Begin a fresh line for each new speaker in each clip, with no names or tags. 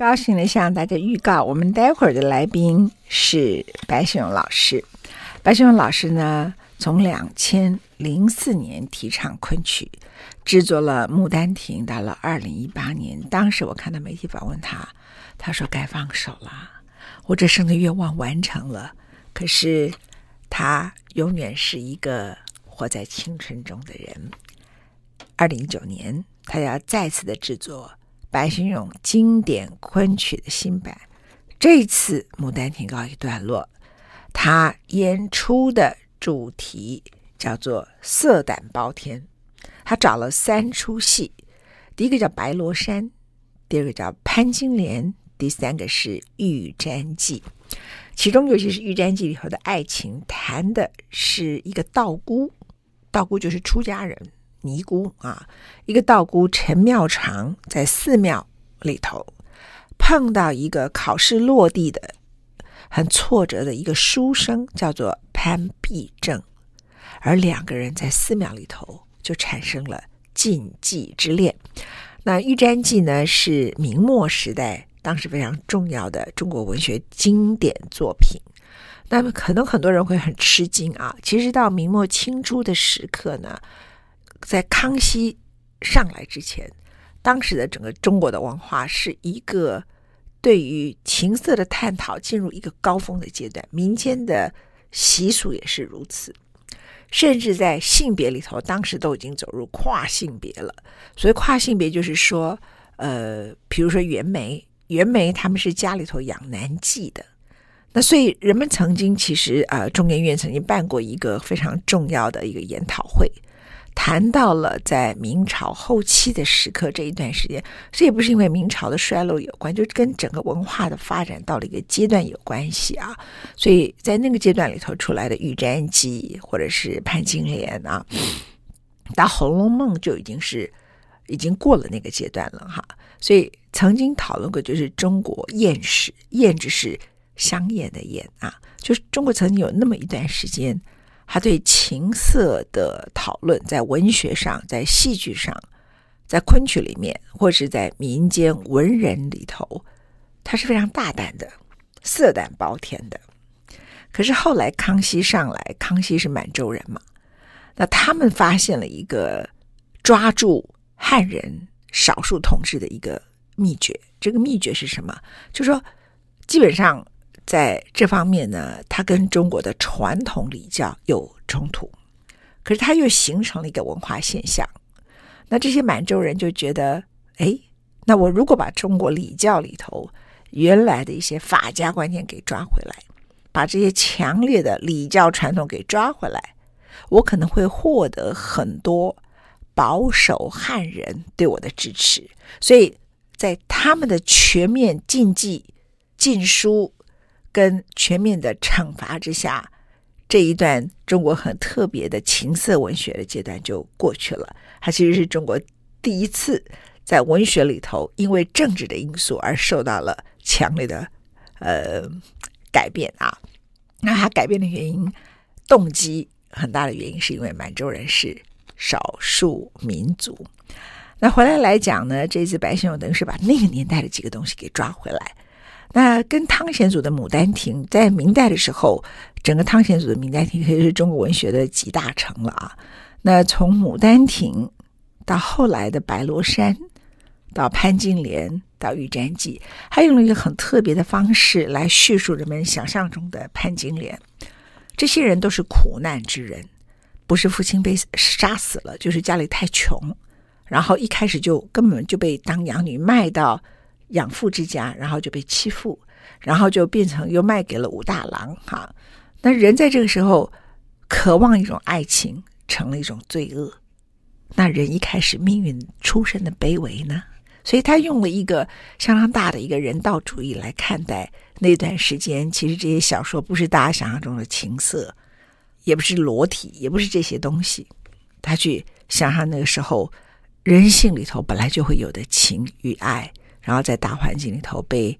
高兴地向大家预告，我们待会儿的来宾是白先勇老师。白先勇老师呢，从两千零四年提倡昆曲，制作了《牡丹亭》，到了二零一八年，当时我看到媒体访问他，他说该放手了，我这生的愿望完成了。可是他永远是一个活在青春中的人。二零一九年，他要再次的制作。白先勇经典昆曲的新版，这次《牡丹亭》告一段落。他演出的主题叫做“色胆包天”。他找了三出戏，第一个叫《白罗衫》，第二个叫《潘金莲》，第三个是《玉簪记》。其中，尤其是《玉簪记》里头的爱情，谈的是一个道姑，道姑就是出家人。尼姑啊，一个道姑陈妙常在寺庙里头碰到一个考试落第的很挫折的一个书生，叫做潘必正，而两个人在寺庙里头就产生了禁忌之恋。那《玉簪记》呢，是明末时代当时非常重要的中国文学经典作品。那么可能很多人会很吃惊啊，其实到明末清初的时刻呢。在康熙上来之前，当时的整个中国的文化是一个对于情色的探讨进入一个高峰的阶段，民间的习俗也是如此，甚至在性别里头，当时都已经走入跨性别了。所以跨性别就是说，呃，比如说袁枚，袁枚他们是家里头养男妓的，那所以人们曾经其实呃，中研院曾经办过一个非常重要的一个研讨会。谈到了在明朝后期的时刻这一段时间，这也不是因为明朝的衰落有关，就跟整个文化的发展到了一个阶段有关系啊。所以在那个阶段里头出来的《玉簪记》或者是《潘金莲》啊，到《红楼梦》就已经是已经过了那个阶段了哈。所以曾经讨论过，就是中国艳史，艳就是香艳的艳啊，就是中国曾经有那么一段时间。他对情色的讨论，在文学上，在戏剧上，在昆曲里面，或是在民间文人里头，他是非常大胆的，色胆包天的。可是后来康熙上来，康熙是满洲人嘛，那他们发现了一个抓住汉人少数统治的一个秘诀。这个秘诀是什么？就是说，基本上。在这方面呢，他跟中国的传统礼教有冲突，可是他又形成了一个文化现象。那这些满洲人就觉得，哎，那我如果把中国礼教里头原来的一些法家观念给抓回来，把这些强烈的礼教传统给抓回来，我可能会获得很多保守汉人对我的支持。所以在他们的全面禁忌禁书。跟全面的惩罚之下，这一段中国很特别的情色文学的阶段就过去了。它其实是中国第一次在文学里头因为政治的因素而受到了强烈的呃改变啊。那它改变的原因，动机很大的原因是因为满洲人是少数民族。那回来来讲呢，这次白先勇等于是把那个年代的几个东西给抓回来。那跟汤显祖的《牡丹亭》在明代的时候，整个汤显祖的《牡丹亭》可以是中国文学的集大成了啊。那从《牡丹亭》到后来的《白罗衫》，到《潘金莲》，到《玉簪记》，他用了一个很特别的方式来叙述人们想象中的潘金莲。这些人都是苦难之人，不是父亲被杀死了，就是家里太穷，然后一开始就根本就被当养女卖到。养父之家，然后就被欺负，然后就变成又卖给了武大郎哈。那人在这个时候渴望一种爱情，成了一种罪恶。那人一开始命运出身的卑微呢？所以他用了一个相当大的一个人道主义来看待那段时间。其实这些小说不是大家想象中的情色，也不是裸体，也不是这些东西。他去想象那个时候人性里头本来就会有的情与爱。然后在大环境里头被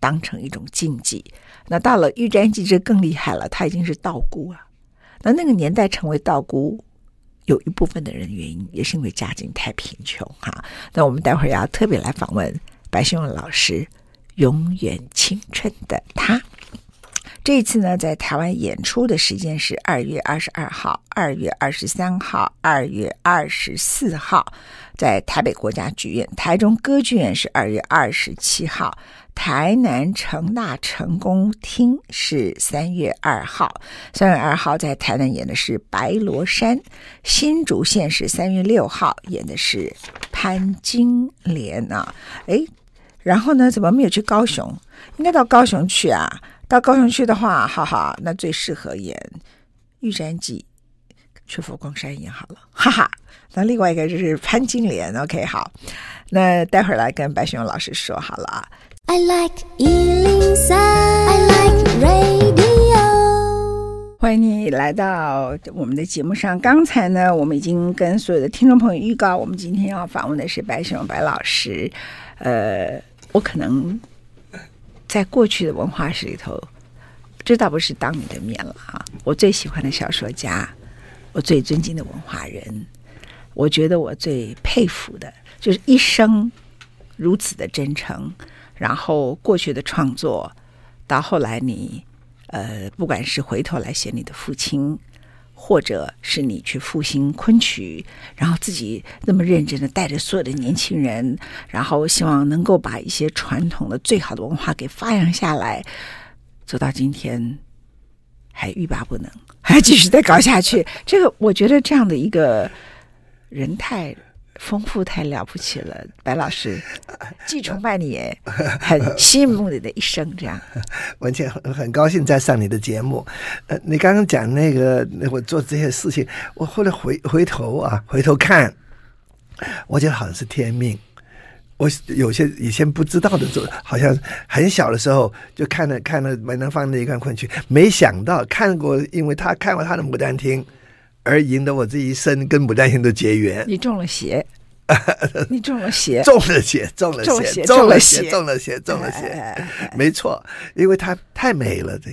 当成一种禁忌。那到了《玉簪记》这更厉害了，他已经是道姑了。那那个年代成为道姑，有一部分的人原因也是因为家境太贫穷哈。那我们待会儿要特别来访问白先勇老师，《永远青春的他。这次呢，在台湾演出的时间是二月二十二号、二月二十三号、二月二十四号，在台北国家剧院；台中歌剧院是二月二十七号；台南成大成功厅是三月二号。三月二号在台南演的是《白罗山》，新竹县是三月六号演的是《潘金莲》啊。哎，然后呢，怎么没有去高雄？应该到高雄去啊。到高雄去的话，哈哈，那最适合演《玉簪记》，去佛光山演好了，哈哈。那另外一个就是潘金莲，OK，好。那待会儿来跟白雪荣老师说好了啊。I like 103, I like radio。欢迎你来到我们的节目上。刚才呢，我们已经跟所有的听众朋友预告，我们今天要访问的是白雪荣白老师。呃，我可能。在过去的文化史里头，这倒不是当你的面了啊。我最喜欢的小说家，我最尊敬的文化人，我觉得我最佩服的，就是一生如此的真诚。然后过去的创作，到后来你呃，不管是回头来写你的父亲。或者是你去复兴昆曲，然后自己那么认真的带着所有的年轻人，然后希望能够把一些传统的最好的文化给发扬下来，走到今天还欲罢不能，还继续再搞下去。这个我觉得这样的一个人太。丰富太了不起了，白老师，既崇拜你，很羡慕你的一生。这样，
文倩很很高兴再上你的节目。呃，你刚刚讲那个，我做这些事情，我后来回回头啊，回头看，我觉得好像是天命。我有些以前不知道的做，好像很小的时候就看了看了梅兰芳的一段昆曲，没想到看过，因为他看过他的《牡丹亭》。而赢得我这一生跟牡丹亭的结缘，
你中了邪，你中了邪，
中了邪，中了邪，中了邪，中了邪，中了邪，没错，因为它太美了。这，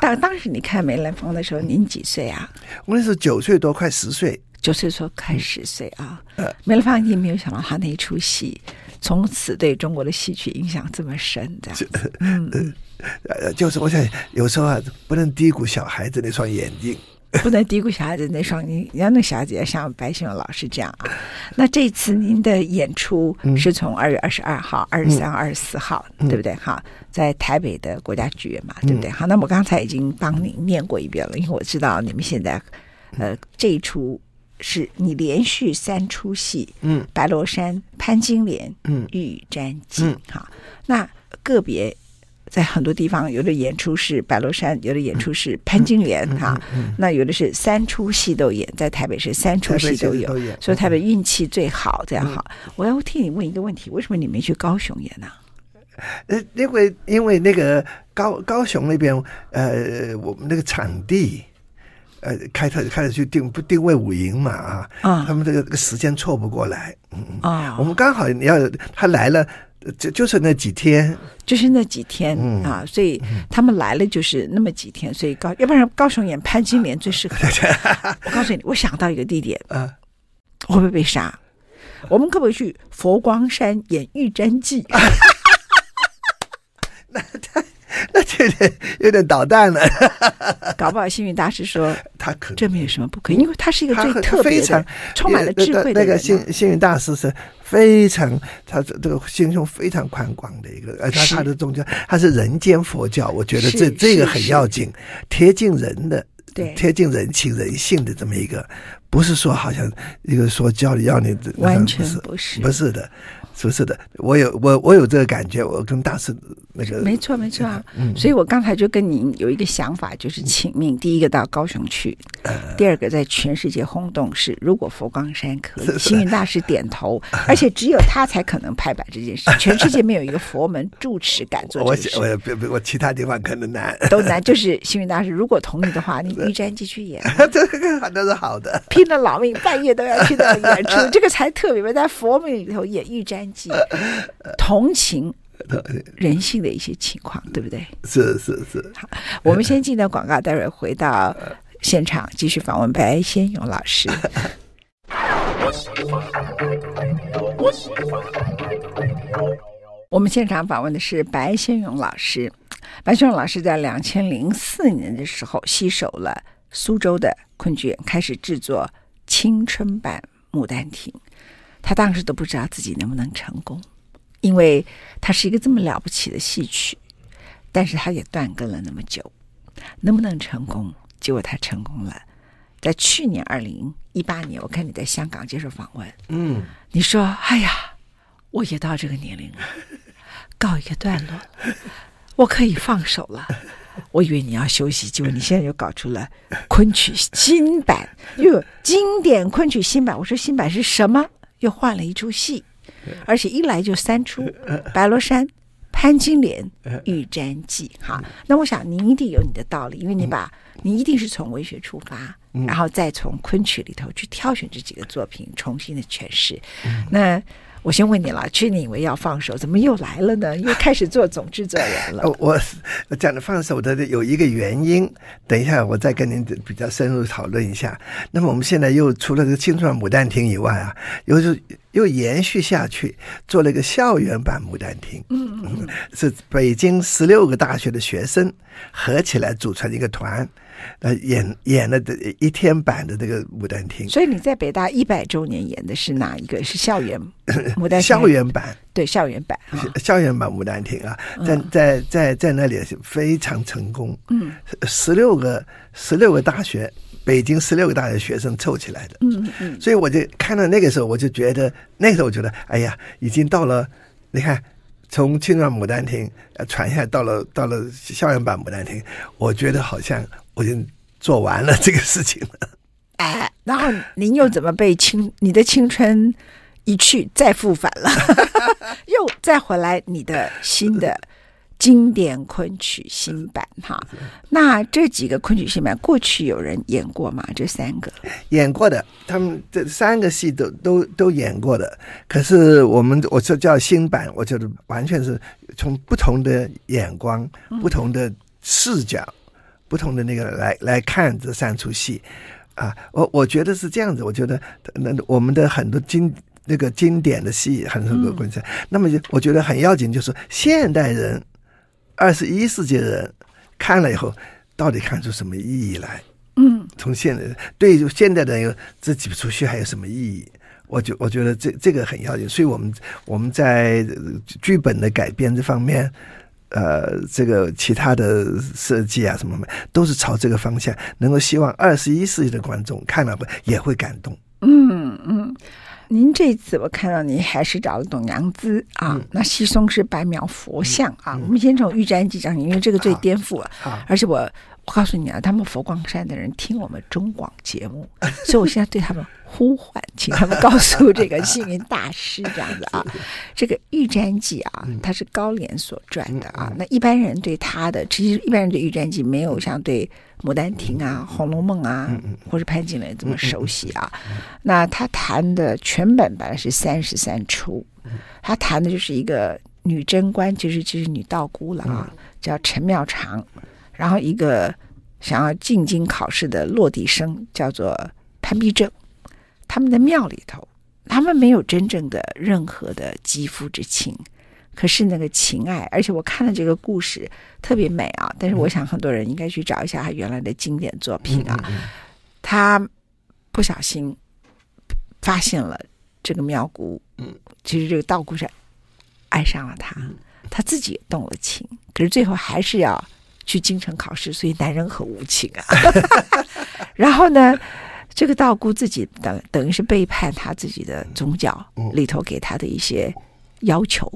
当当时你看梅兰芳的时候，您几岁啊？
我那时候九岁多，快十岁。
九岁说快十岁啊！梅兰芳，你没有想到他那一出戏，从此对中国的戏曲影响这么深，这样。嗯，
就是我想，有时候啊，不能低估小孩子那双眼睛。
不能低估小孩子那双，你要那小孩子要像白雪荣老师这样啊。那这次您的演出是从二月二十二号、二十三、二十四号，对不对？哈，在台北的国家剧院嘛，对不对？好，那我刚才已经帮您念过一遍了，因为我知道你们现在，呃，这一出是你连续三出戏，嗯，白罗山、潘金莲、嗯，玉簪记，哈，那个别。在很多地方，有的演出是白罗山，有的演出是潘金莲哈。那有的是三出戏都演，在台北是三出戏都有，所以台北运气最好，这样好。我要替你问一个问题：为什么你没去高雄演呢？
呃，因为因为那个高高雄那边，呃，我们那个场地，呃，开特开始去定不定位五营嘛啊，他们这个这个时间错不过来，嗯啊，我们刚好你要他来了。就就是那几天，
就是那几天、嗯、啊，所以他们来了就是那么几天，所以高要不然高雄演潘金莲最适合。我告诉你，我想到一个地点，嗯，会不会被杀？我们可不可以去佛光山演《玉簪记》？
那太。那有点有点捣蛋了，
搞不好幸运大师说
他可
这没有什么不可以，因为他是一个最特别的、充满了智慧的人。
那个幸幸运大师是非常，他这这个心胸非常宽广的一个，而他他的宗教他是人间佛教，我觉得这这个很要紧，贴近人的，对，贴近人情人性的这么一个，不是说好像一个说教你要你
完全不是。
不是的。是不是的？我有我我有这个感觉，我跟大师那个
没错没错啊。嗯，所以我刚才就跟您有一个想法，就是请命。第一个到高雄去，第二个在全世界轰动是，如果佛光山可以，星云大师点头，而且只有他才可能拍板这件事，全世界没有一个佛门住持敢做 这件事。
我我我其他地方可能难，
都难。就是星云大师 如果同意的话，你玉簪继续演，
这个都是好的，
拼了老命半夜都要去到演出，这个才特别。在佛门里头演玉簪。同情人性的一些情况，对不对？
是是是。
好，我们先进到广告，待会儿回到现场继续访问白先勇老师。我们现场访问的是白先勇老师。白先勇老师在两千零四年的时候，吸收了苏州的昆剧院，开始制作青春版《牡丹亭》。他当时都不知道自己能不能成功，因为他是一个这么了不起的戏曲，但是他也断更了那么久，能不能成功？结果他成功了。在去年二零一八年，我看你在香港接受访问，
嗯，
你说：“哎呀，我也到这个年龄了，告一个段落，我可以放手了。”我以为你要休息，结果你现在又搞出了昆曲新版，又有经典昆曲新版。我说新版是什么？又换了一出戏，而且一来就三出：《白罗衫》、《潘金莲》、《玉簪记》。哈，那我想你一定有你的道理，因为你把你一定是从文学出发。然后再从昆曲里头去挑选这几个作品，重新的诠释。嗯、那我先问你了，去年以为要放手，怎么又来了呢？又开始做总制作人了？
我我讲的放手的有一个原因，等一下我再跟您比较深入讨论一下。那么我们现在又除了这个青春《牡丹亭》以外啊，又是又延续下去，做了一个校园版《牡丹亭》。嗯嗯，是北京十六个大学的学生合起来组成一个团。呃，演演了的一天版的这个《牡丹亭》，
所以你在北大一百周年演的是哪一个？是校园 牡丹亭
校园版，
对，校园版，
校园版《牡丹亭》啊，在在在在那里是非常成功。嗯，十六个十六个大学，北京十六个大学学生凑起来的。嗯嗯，所以我就看到那个时候，我就觉得那个时候我觉得，哎呀，已经到了，你看。从青春牡丹亭传下来到了到了校园版牡丹亭，我觉得好像我已经做完了这个事情了。
哎，然后您又怎么被青你的青春一去再复返了，又再回来你的新的。经典昆曲新版哈，那这几个昆曲新版过去有人演过吗？这三个
演过的，他们这三个戏都都都演过的。可是我们我说叫新版，我觉得完全是从不同的眼光、不同的视角、不同的那个来来看这三出戏啊。我我觉得是这样子，我觉得那我们的很多经那个经典的戏很多观众，那么我觉得很要紧，就是现代人。二十一世纪的人看了以后，到底看出什么意义来？嗯，从现在对于现代的人，这几出戏还有什么意义？我觉我觉得这这个很要紧。所以我们我们在剧本的改编这方面，呃，这个其他的设计啊什么的，都是朝这个方向，能够希望二十一世纪的观众看了会也会感动。
嗯嗯。您这次我看到您还是找了董娘孜啊，嗯、那西松是白描佛像啊。嗯、我们先从《玉簪记》讲，因为这个最颠覆了。而且我我告诉你啊，他们佛光山的人听我们中广节目，所以我现在对他们呼唤，请他们告诉这个幸运大师这样子啊。这个《玉簪记》啊，它是高廉所撰的啊。那一般人对他的，其实一般人对《玉簪记》没有像对。《牡丹亭》啊，《红楼梦》啊，或是潘金莲这么熟悉啊？那他谈的全本本来是三十三出，他谈的就是一个女贞观，就是就是女道姑了啊，叫陈妙常，然后一个想要进京考试的落地生叫做潘必正，他们的庙里头，他们没有真正的任何的肌肤之情。可是那个情爱，而且我看了这个故事特别美啊！但是我想很多人应该去找一下他原来的经典作品啊。嗯嗯嗯、他不小心发现了这个妙姑，嗯，其实这个道姑是爱上了他，他自己也动了情，可是最后还是要去京城考试，所以男人很无情啊。然后呢，这个道姑自己等等于是背叛他自己的宗教里头给他的一些要求。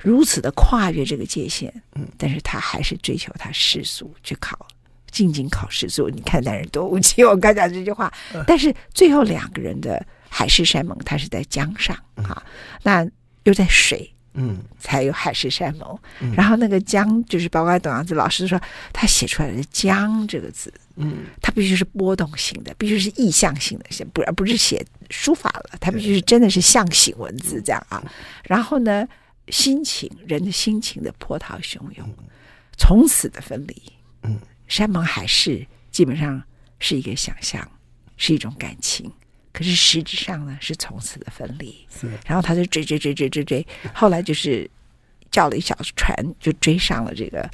如此的跨越这个界限，嗯，但是他还是追求他世俗去考进京考试，所以你看男人多无情。我刚讲这句话，但是最后两个人的海誓山盟，他是在江上啊，那又在水，嗯，才有海誓山盟。然后那个江，就是包括董阳子老师说，他写出来的“江”这个字，嗯，他必须是波动性的，必须是意象性的，写不而不是写书法了，他必须是真的是象形文字这样啊。然后呢？心情，人的心情的波涛汹涌，从此的分离。嗯，山盟海誓基本上是一个想象，是一种感情，可是实质上呢，是从此的分离。是，然后他就追追追追追追，后来就是叫了一小船，就追上了这个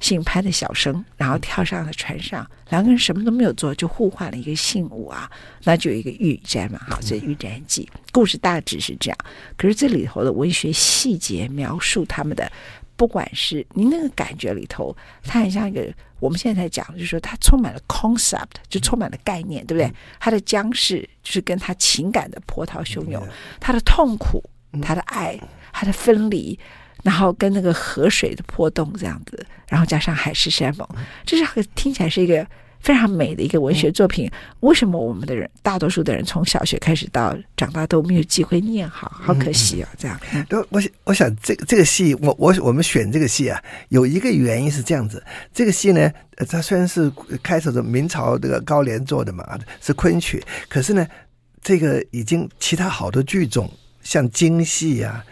姓潘的小生，然后跳上了船上，两个人什么都没有做，就互换了一个信物啊，那就有一个玉簪嘛，好，这玉簪记故事大致是这样。可是这里头的文学细节描述他们的。不管是您那个感觉里头，它很像一个我们现在在讲，就是说它充满了 concept，就充满了概念，对不对？它的僵势就是跟他情感的波涛汹涌，他的痛苦，他的爱，他的分离，然后跟那个河水的波动这样子，然后加上海誓山盟，这是听起来是一个。非常美的一个文学作品，为什么我们的人大多数的人从小学开始到长大都没有机会念好？好可惜哦，这样。
我我想，我想这个这个戏，我我我们选这个戏啊，有一个原因是这样子。这个戏呢，它虽然是开头的明朝这个高廉做的嘛，是昆曲，可是呢，这个已经其他好多剧种，像京戏啊、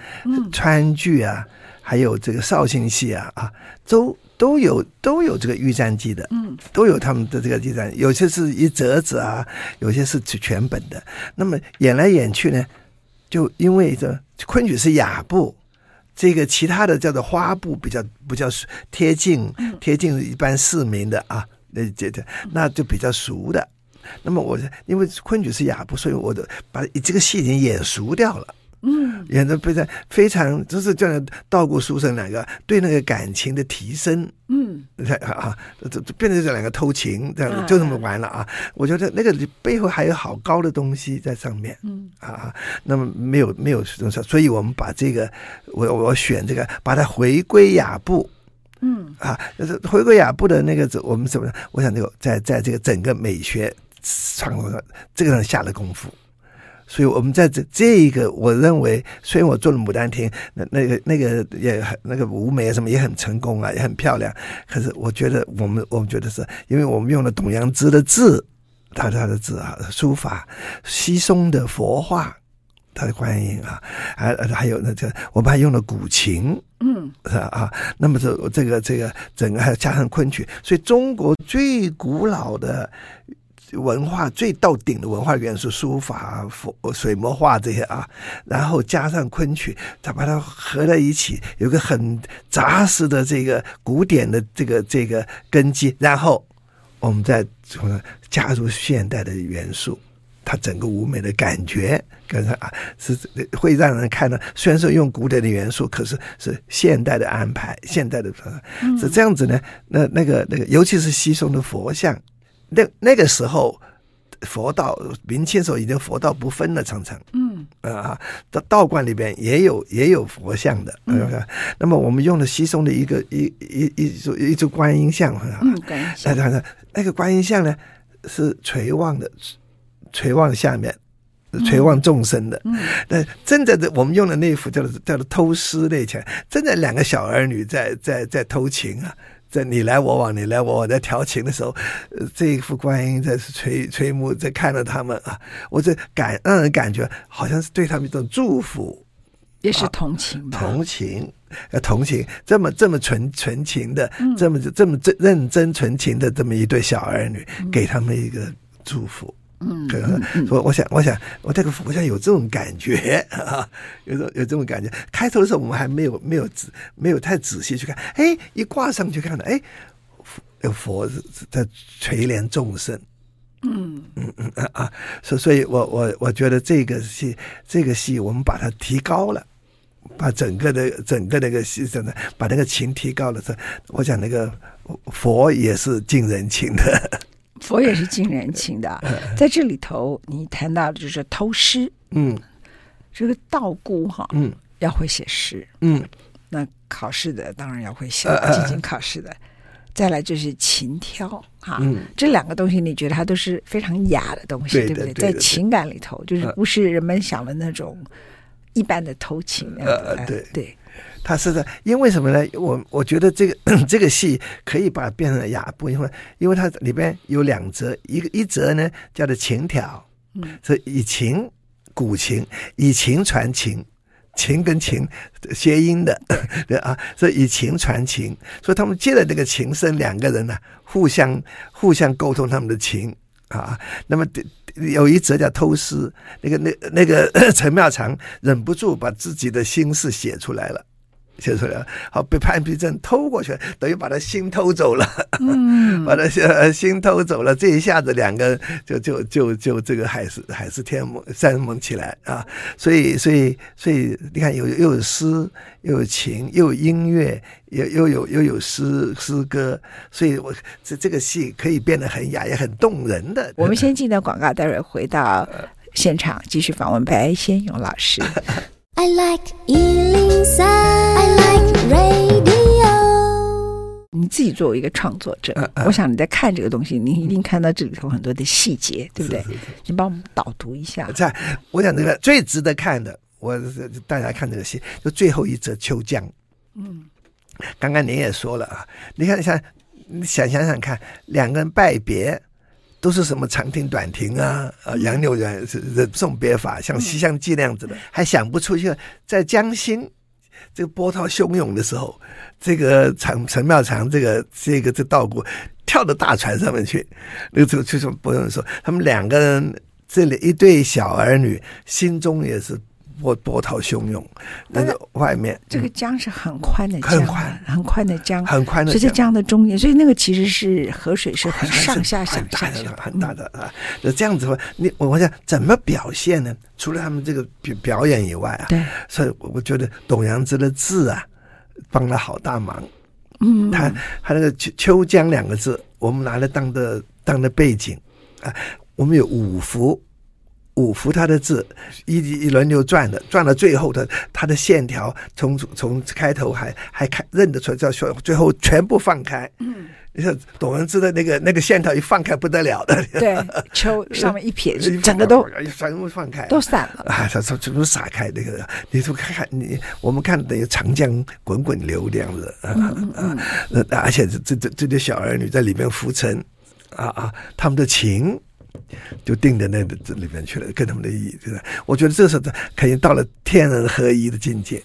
川剧啊，还有这个绍兴戏啊啊，都。都有都有这个玉簪记的，嗯，都有他们的这个玉簪，有些是一折子啊，有些是全本的。那么演来演去呢，就因为这昆曲是雅部，这个其他的叫做花布比较比较贴近贴近一般市民的啊，那这这那就比较熟的。那么我因为昆曲是雅部，所以我的把这个戏已经演熟掉了。嗯，演的非常非常，就是这样道过书生两个对那个感情的提升，嗯，啊，这这变成这两个偷情这样，就这么完了啊！我觉得那个背后还有好高的东西在上面，嗯啊，那么没有没有什么，所以我们把这个我我选这个，把它回归雅布，嗯啊，就是回归雅布的那个，我们怎么？我想这个在在这个整个美学创作上，这个上下了功夫。所以，我们在这这一个，我认为，虽然我做了《牡丹亭》，那那个那个也很那个舞美什么也很成功啊，也很漂亮。可是，我觉得我们我们觉得是因为我们用了董阳之的字，他他的字啊，书法，稀松的佛画，他的观音啊，还还有那这我们还用了古琴，嗯，是吧啊？那么这这个这个整个还加上昆曲，所以中国最古老的。文化最到顶的文化元素，书法、佛水墨画这些啊，然后加上昆曲，再把它合在一起，有个很扎实的这个古典的这个这个根基，然后我们再加入现代的元素，它整个舞美的感觉，跟啊是会让人看到，虽然说用古典的元素，可是是现代的安排，现代的是这样子呢。那那个那个，尤其是西松的佛像。那那个时候，佛道明清时候已经佛道不分了，常常嗯啊，道道观里边也有也有佛像的，嗯。那么我们用了西松的一个一一一组一株观音像，嗯，那那那个观音像呢是垂望的，垂望下面，垂望众生的。嗯，那真的的，我们用的那幅叫做叫做偷诗那场，真的两个小儿女在在在偷情啊。在你来我往，你来我往，在调情的时候，这一副观音在垂垂目，在看着他们啊，我这感让人感觉好像是对他们一种祝福，
也是同情吧，
同情，呃，同情，这么这么纯纯情的，这么这么真认真纯情的这么一对小儿女，给他们一个祝福。嗯，我我想我想我这个佛像有这种感觉啊，有种有这种感觉。开头的时候我们还没有没有仔没有太仔细去看，哎，一挂上去看了，哎，有佛在垂怜众生。嗯嗯嗯啊啊，所所以我我我觉得这个戏这个戏我们把它提高了，把整个的整个那个戏真的把那个情提高了。这我想那个佛也是近人情的。
佛也是近人情的，在这里头，你谈到的就是偷诗，嗯，这个道姑哈，嗯，要会写诗，嗯，那考试的当然要会写，进行考试的，再来就是琴挑哈，嗯，这两个东西，你觉得它都是非常雅的东西，对不对？在情感里头，就是不是人们想的那种一般的偷情，呃，对。对。
他是在，因为什么呢？我我觉得这个 这个戏可以把它变成雅部，因为因为它里边有两则，一个一则呢叫做情调，嗯，是以情古琴以琴传情，琴跟琴谐音的，对啊，所以以琴传情，所以他们借了这个琴声，两个人呢、啊、互相互相沟通他们的情啊。那么有一则叫偷诗，那个那那个 陈妙常忍不住把自己的心事写出来了。就是了，好被潘必正偷过去，等于把他心偷走了，
嗯，
把他心心偷走了，这一下子两个就就就就这个海誓海誓天盟山盟起来啊，所以所以所以你看有又有诗又有情又有音乐又又有又有诗诗歌，所以我这这个戏可以变得很雅也很动人的。
我们先进到广告，待会儿回到现场继续访问白先勇老师。
I like 103, I like radio.
你自己作为一个创作者，
嗯嗯
我想你在看这个东西，你一定看到这里头很多的细节，对不对
是是是？
你帮我们导读一下。
在我想这个最值得看的，我大家看这个戏，就最后一则《秋江》。
嗯，
刚刚您也说了啊，你看像你想想想看，两个人拜别。都是什么长亭短亭啊，呃，杨柳人是送别法，像《西厢记》那样子的，还想不出一个在江心这个波涛汹涌的时候，这个陈陈妙长这个这个这道姑跳到大船上面去，那个就就说不用说，他们两个人这里一对小儿女心中也是。波波涛汹涌，那个外面
这个江是很宽的江，
很宽
很宽的江，
很宽的江，
是在江的中间，所以那个其实是河水是很上下
很大的、很大的啊。那这样子的话，你我我想怎么表现呢？除了他们这个表表演以外啊，
对，
所以我觉得董阳芝的字啊，帮了好大忙。
嗯，
他他那个秋秋江两个字，我们拿来当的当的背景啊，我们有五幅。五幅他的字一一轮流转的，转到最后的他的线条从从开头还还看认得出来，叫说最后全部放开。嗯，你说董阳芝的那个那个线条一放开不得了的。
对，秋上面一撇，整个都
全部放开，
都散了
啊！他说全部撒开那个，你说看看你我们看等于长江滚滚流这样子啊
嗯嗯
嗯，而且这这这这对小儿女在里面浮沉啊啊，他们的情。就定在那个这里面去了，跟他们的意义，我觉得这时候肯定到了天人合一的境界，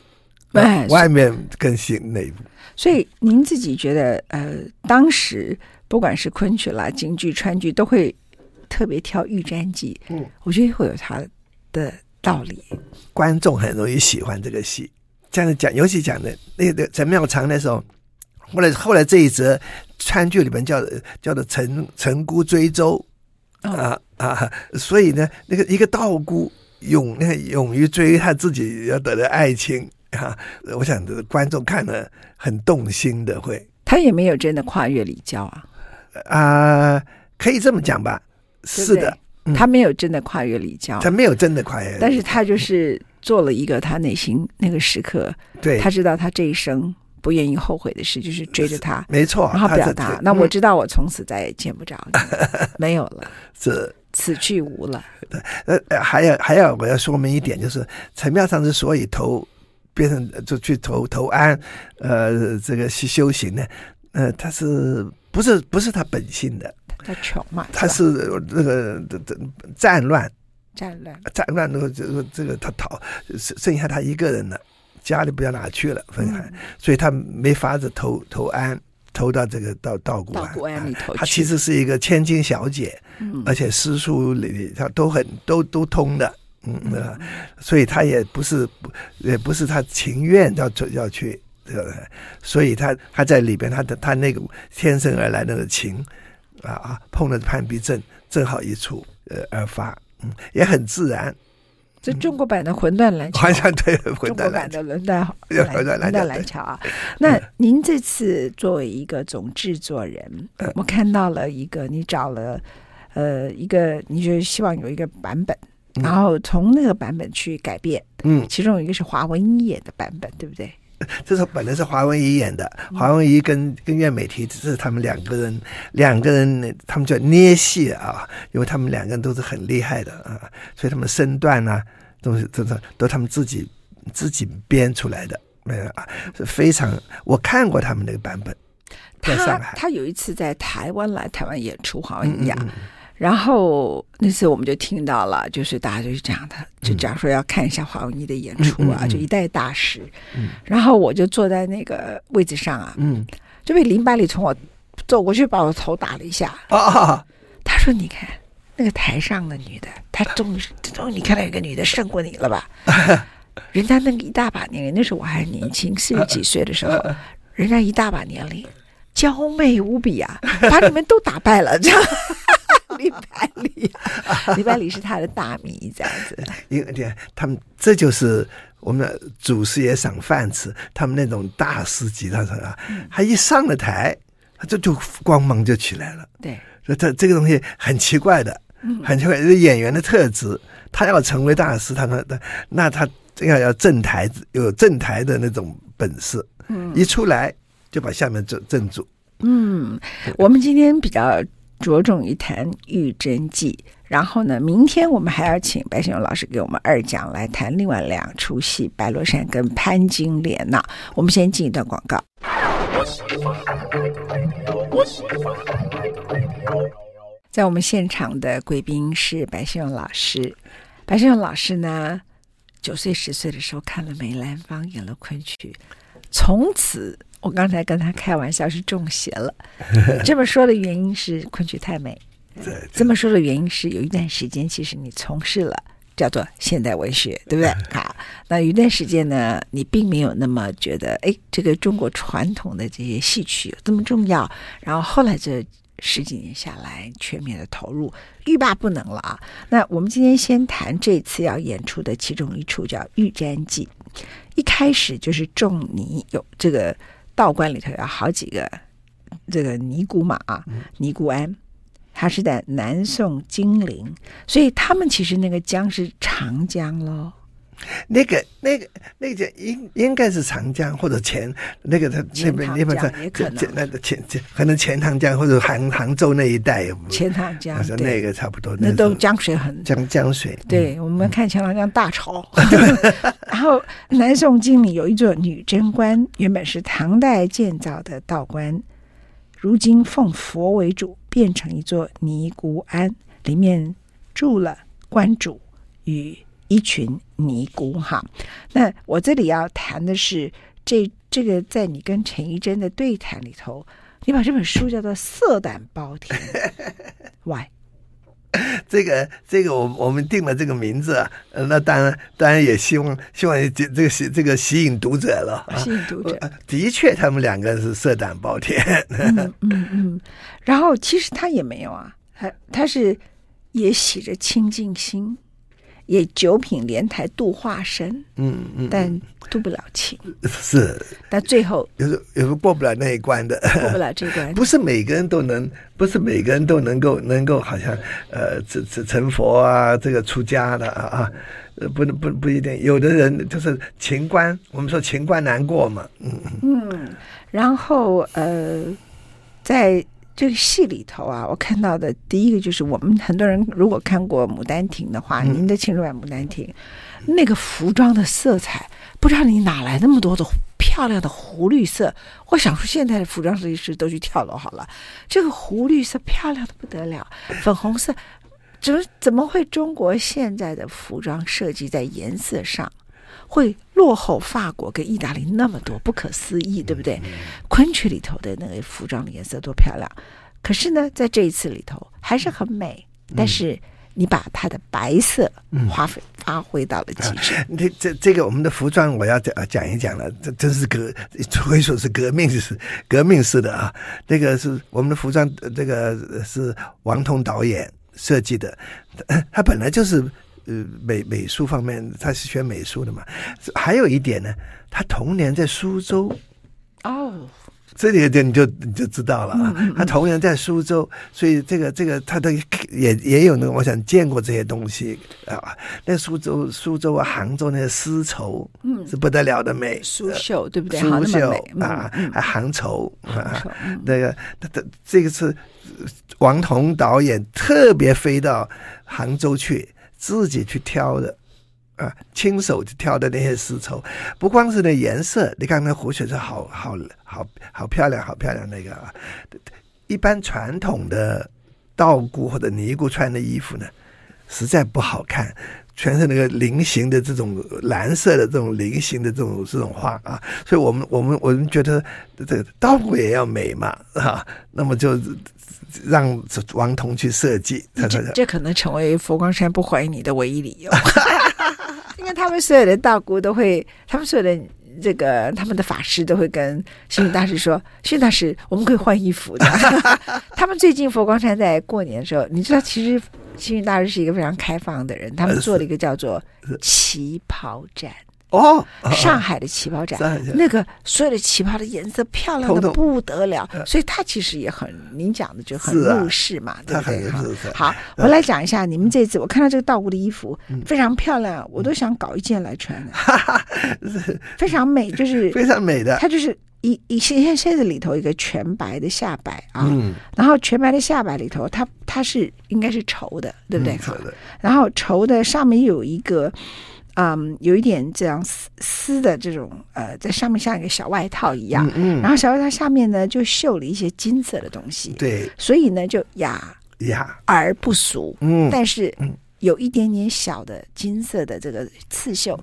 哎，
外面更新内部。
所以您自己觉得，呃，当时不管是昆曲啦、京剧、川剧，都会特别挑《玉簪记》。嗯，我觉得会有它的道理。
观众很容易喜欢这个戏，这样讲，尤其讲的那个陈妙常那时候，后来后来这一则川剧里面叫叫做陈陈姑追舟。啊啊！所以呢，那个一个道姑勇，那勇于追他自己要得的爱情啊，我想这个观众看了很动心的会。
他也没有真的跨越礼教啊，
啊，可以这么讲吧？是的，
嗯、他没有真的跨越礼教，
他没有真的跨越，
但是他就是做了一个他内心那个时刻，
对，
他知道他这一生。不愿意后悔的事就是追着他，
没错，
然后表达。那我知道我从此再也见不着你，没有了，
是
此去无了。
对，呃，还有还有，我要说明一点，就是陈妙上之所以投变成就去投投安，呃，这个去修行呢，呃，他是不是不是他本性的？
他穷嘛，
他是那个战乱，
战乱，
战乱，那个这个这个他逃，剩剩下他一个人了。家里不知道哪去了，分开，嗯、所以他没法子投投安，投到这个到道谷庵，
安里头。
他其实是一个千金小姐，嗯、而且诗书里他都很都都通的，嗯，嗯所以他也不是也不是他情愿要要去，对不对？所以他他在里边，他的他那个天生而来的情啊啊，碰了攀比症正好一处呃而发，嗯，也很自然。
这中国版的魂断蓝桥，
好像对，
中国版的魂断
魂
断蓝桥啊。那您这次作为一个总制作人，我看到了一个你找了呃一个，你就希望有一个版本，然后从那个版本去改变。嗯，其中有一个是华文怡演的版本，对不对？
这是本来是华文怡演的，华文怡跟跟苑美缇，这是他们两个人，两个人他们叫捏戏啊，因为他们两个人都是很厉害的啊，所以他们身段呢、啊。都是都是都他们自己自己编出来的，没有啊，是非常。我看过他们那个版本，在上海。
他他有一次在台湾来台湾演出，好像一样。然后那次我们就听到了，就是大家就是讲的，就假如说要看一下华文怡的演出啊，就一代大师。然后我就坐在那个位置上啊，嗯，就被林百里从我走过去把我头打了一下。
啊，
他说：“你看。”那个台上的女的，她终于终于你看到一个女的胜过你了吧？人家那个一大把年龄，那时候我还年轻，四十几岁的时候，人家一大把年龄，娇媚无比啊，把你们都打败了，这样。李百里，李百里是他的大迷，这样子。
因为他们这就是我们的祖师爷赏饭吃，他们那种大师级的，啊，他一上了台，他这就光芒就起来了。
对，
所以他这个东西很奇怪的，很奇怪，是演员的特质。他要成为大师，他那那他要要镇台，有镇台的那种本事。嗯，一出来就把下面镇镇住。
嗯，我们今天比较。着重于谈《玉贞记》，然后呢，明天我们还要请白先勇老师给我们二讲来谈另外两出戏《白罗衫》跟《潘金莲》呢。我们先进一段广告。在我们现场的贵宾是白先勇老师。白先勇老师呢，九岁十岁的时候看了梅兰芳演了昆曲，从此。我刚才跟他开玩笑是中邪了，这么说的原因是昆曲太美。这么说的原因是有一段时间，其实你从事了叫做现代文学，对不对？好，那有一段时间呢，你并没有那么觉得，哎，这个中国传统的这些戏曲有这么重要。然后后来这十几年下来，全面的投入，欲罢不能了啊。那我们今天先谈这次要演出的其中一出叫《玉簪记》，一开始就是仲尼有这个。道观里头有好几个这个尼姑嘛啊，尼姑庵，它是在南宋金陵，所以他们其实那个江是长江喽。
那个、那个、那个应应该是长江或者钱那个他那边那
边在
那个钱钱可能钱塘江或者杭杭州那一带有
钱塘江，
说那个差不多，
那都江水很。
江江水。
对、嗯、我们看钱塘江大潮，然后南宋金陵有一座女贞观，原本是唐代建造的道观，如今奉佛为主，变成一座尼姑庵，里面住了观主与。一群尼姑哈，那我这里要谈的是这这个，在你跟陈怡贞的对谈里头，你把这本书叫做“色胆包天 ”，Why？
这个这个，我我们定了这个名字啊，那当然当然也希望希望这这个吸这个吸引读者了，
吸引读者。
的确，他们两个是色胆包天。
嗯嗯嗯，然后其实他也没有啊，他他是也洗着清净心。也九品莲台度化身，
嗯嗯，
但度不了情，
是，
但最后
有时有时过不了那一关的，
过不了这关，
不是每个人都能，不是每个人都能够能够好像呃，成成成佛啊，这个出家的啊啊，不能不不一定，有的人就是情关，我们说情关难过嘛，嗯。
嗯，然后呃，在。这个戏里头啊，我看到的第一个就是，我们很多人如果看过《牡丹亭》的话，嗯、您的青春版《牡丹亭》，那个服装的色彩，不知道你哪来那么多的漂亮的湖绿色。我想说，现在的服装设计师都去跳楼好了，这个湖绿色漂亮的不得了，粉红色，怎么怎么会中国现在的服装设计在颜色上？会落后法国跟意大利那么多，不可思议，对不对？昆曲里头的那个服装的颜色多漂亮，可是呢，在这一次里头还是很美，但是你把它的白色发挥发挥到了极致。
这、嗯、这这个我们的服装我要讲讲一讲了，这真是革，可以说是革命是革命式的啊！这个是我们的服装，这个是王彤导演设计的，他本来就是。呃，美美术方面，他是学美术的嘛。还有一点呢，他童年在苏州。
哦，
这里点你就你就知道了啊。他童年在苏州，所以这个这个他的也也有那个，我想见过这些东西啊。那苏州苏州啊，杭州那些丝绸，嗯，是不得了的美。
苏绣对不对？
苏绣啊，还杭绸啊，那个他他这个是王彤导演特别飞到杭州去。自己去挑的，啊，亲手去挑的那些丝绸，不光是那颜色，你看那湖水是好好好好漂亮，好漂亮那个啊。一般传统的道姑或者尼姑穿的衣服呢，实在不好看，全是那个菱形的这种蓝色的这种菱形的这种这种画啊。所以我们我们我们觉得这个道姑也要美嘛，啊，那么就。让王彤去设计，
这这可能成为佛光山不欢迎你的唯一理由。应 因为他们所有的道姑都会，他们所有的这个他们的法师都会跟星云大师说：“星云大师，我们可以换衣服的。” 他们最近佛光山在过年的时候，你知道，其实星云大师是一个非常开放的人，他们做了一个叫做旗袍展。
哦，
上海的旗袍展，那个所有的旗袍的颜色漂亮的不得了，所以他其实也很，您讲的就很入世嘛，对不对？好，我来讲一下你们这次，我看到这个道姑的衣服非常漂亮，我都想搞一件来穿，非常美，就是
非常美的。
它就是一一现现在里头一个全白的下摆啊，然后全白的下摆里头，它它是应该是绸的，对不对？好的。然后绸的上面有一个。嗯，有一点这样丝丝的这种呃，在上面像一个小外套一样，嗯，嗯，然后小外套下面呢就绣了一些金色的东西，
对，
所以呢就雅
雅。
而不俗，嗯，但是有一点点小的金色的这个刺绣，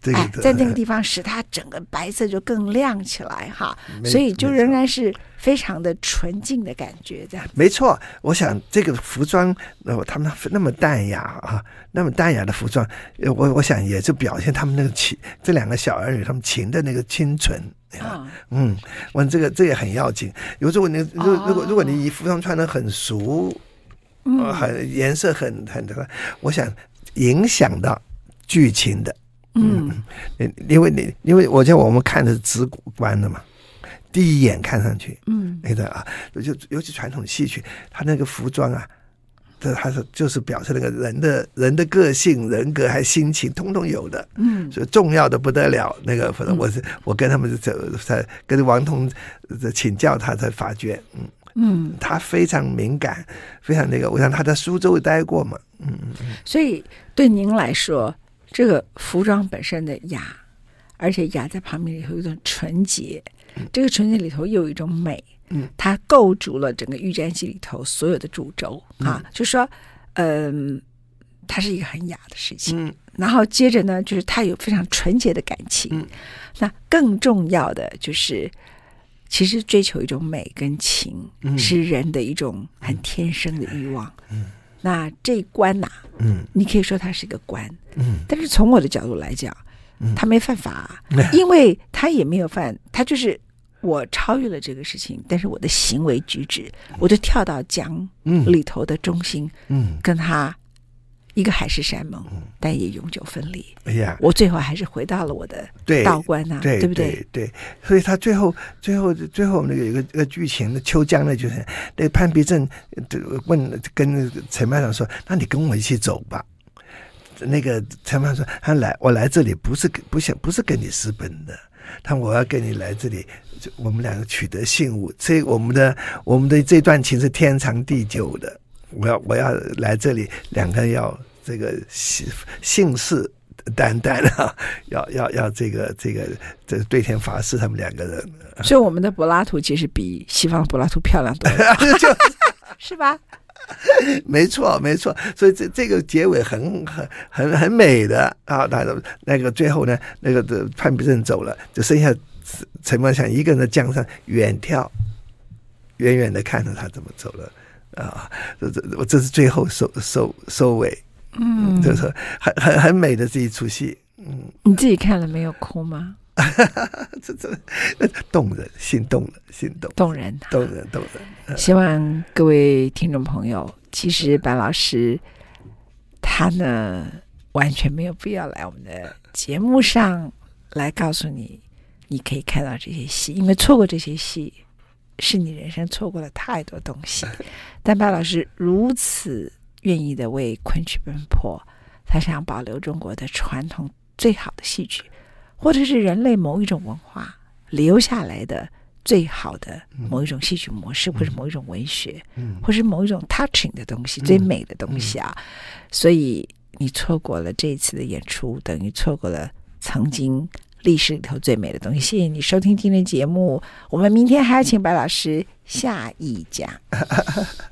这个哎，在那个地方使它整个白色就更亮起来哈，所以就仍然是。非常的纯净的感觉，这样
没错。我想这个服装，呃，他们那么淡雅啊，那么淡雅的服装，我我想也就表现他们那个情，这两个小儿女他们情的那个清纯。啊、嗯，我这个这也很要紧。有时候你如果如果如果你以服装穿的很俗，嗯，很颜色很很的话，我想影响到剧情的。嗯，因为你因为我觉得我们看的是直观的嘛。第一眼看上去，嗯，那个啊，就尤其传统戏曲，他那个服装啊，这还是就是表示那个人的人的个性、人格还心情，通通有的，嗯，所以重要的不得了。那个，反正我是、嗯、我跟他们在在跟王彤请教，他才发觉，嗯嗯，他非常敏感，非常那个。我想他在苏州待过嘛，嗯嗯，
所以对您来说，这个服装本身的雅，而且雅在旁边有一种纯洁。这个纯洁里头又有一种美，嗯，它构筑了整个玉簪记里头所有的主轴啊，就说，嗯，它是一个很雅的事情，嗯，然后接着呢，就是它有非常纯洁的感情，嗯，那更重要的就是，其实追求一种美跟情，嗯，是人的一种很天生的欲望，嗯，那这一关呐，嗯，你可以说它是一个关，嗯，但是从我的角度来讲。他没犯法，因为他也没有犯，他就是我超越了这个事情，但是我的行为举止，我就跳到江里头的中心，嗯，跟他一个海誓山盟，但也永久分离。哎呀，我最后还是回到了我的道观呐，对不对？
对，所以他最后最后最后那个有一个一个剧情的秋江呢，就是那潘必正问跟陈班长说：“那你跟我一起走吧。”那个陈班长说：“他来，我来这里不是不想不是跟你私奔的，他我要跟你来这里，就我们两个取得信物，这我们的我们的这段情是天长地久的。我要我要来这里，两个人要这个信信誓旦旦啊，要要要这个这个这个对天发誓，他们两个人。
所以我们的柏拉图其实比西方柏拉图漂亮多了，是吧？”
没错，没错，所以这这个结尾很很很很美的啊！那个那个最后呢，那个的潘必正走了，就剩下陈万祥一个人在江上远眺，远远的看着他怎么走了啊！这这我这是最后收收收尾，嗯，就是很很很美的这一出戏，嗯，
你自己看了没有哭吗？
这这动人，心动了，心动，
动人，
动人，动人。
希望各位听众朋友，其实白老师他呢，完全没有必要来我们的节目上来告诉你，你可以看到这些戏，因为错过这些戏，是你人生错过了太多东西。但白老师如此愿意的为昆曲奔波，他想保留中国的传统最好的戏曲。或者是人类某一种文化留下来的最好的某一种戏曲模式，嗯、或者某一种文学，嗯、或是某一种 touching 的东西，嗯、最美的东西啊！嗯、所以你错过了这一次的演出，等于错过了曾经历史里头最美的东西。谢谢你收听今天的节目，我们明天还要请白老师下一讲。